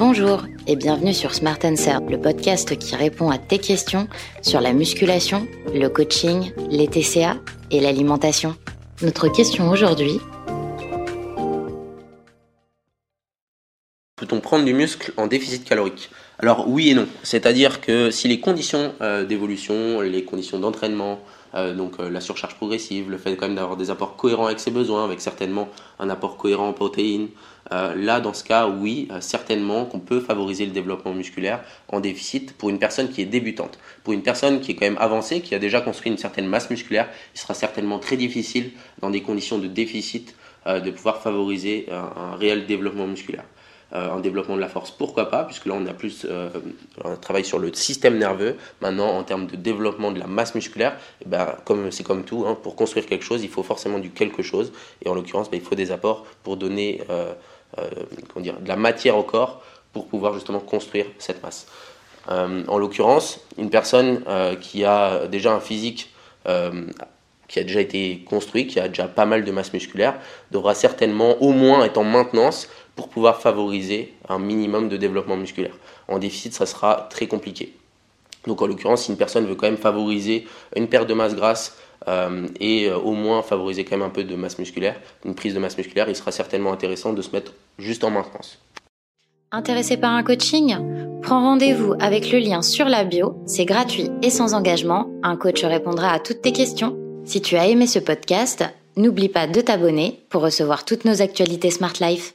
Bonjour et bienvenue sur Smart Answer, le podcast qui répond à tes questions sur la musculation, le coaching, les TCA et l'alimentation. Notre question aujourd'hui Peut-on prendre du muscle en déficit calorique? Alors oui et non. C'est-à-dire que si les conditions euh, d'évolution, les conditions d'entraînement, euh, donc euh, la surcharge progressive, le fait quand même d'avoir des apports cohérents avec ses besoins, avec certainement un apport cohérent en protéines. Là, dans ce cas, oui, certainement qu'on peut favoriser le développement musculaire en déficit pour une personne qui est débutante. Pour une personne qui est quand même avancée, qui a déjà construit une certaine masse musculaire, il sera certainement très difficile dans des conditions de déficit de pouvoir favoriser un réel développement musculaire. Euh, en développement de la force, pourquoi pas, puisque là on a plus, euh, on travaille sur le système nerveux. Maintenant, en termes de développement de la masse musculaire, eh ben, comme c'est comme tout, hein, pour construire quelque chose, il faut forcément du quelque chose, et en l'occurrence, ben, il faut des apports pour donner euh, comment dire, de la matière au corps pour pouvoir justement construire cette masse. en l'occurrence, une personne qui a déjà un physique qui a déjà été construit, qui a déjà pas mal de masse musculaire, devra certainement au moins être en maintenance pour pouvoir favoriser un minimum de développement musculaire. En déficit, ça sera très compliqué. Donc en l'occurrence, si une personne veut quand même favoriser une perte de masse grasse euh, et euh, au moins favoriser quand même un peu de masse musculaire, une prise de masse musculaire, il sera certainement intéressant de se mettre juste en maintenance. Intéressé par un coaching? Prends rendez-vous avec le lien sur la bio, c'est gratuit et sans engagement, un coach répondra à toutes tes questions. Si tu as aimé ce podcast, n'oublie pas de t'abonner pour recevoir toutes nos actualités Smart Life.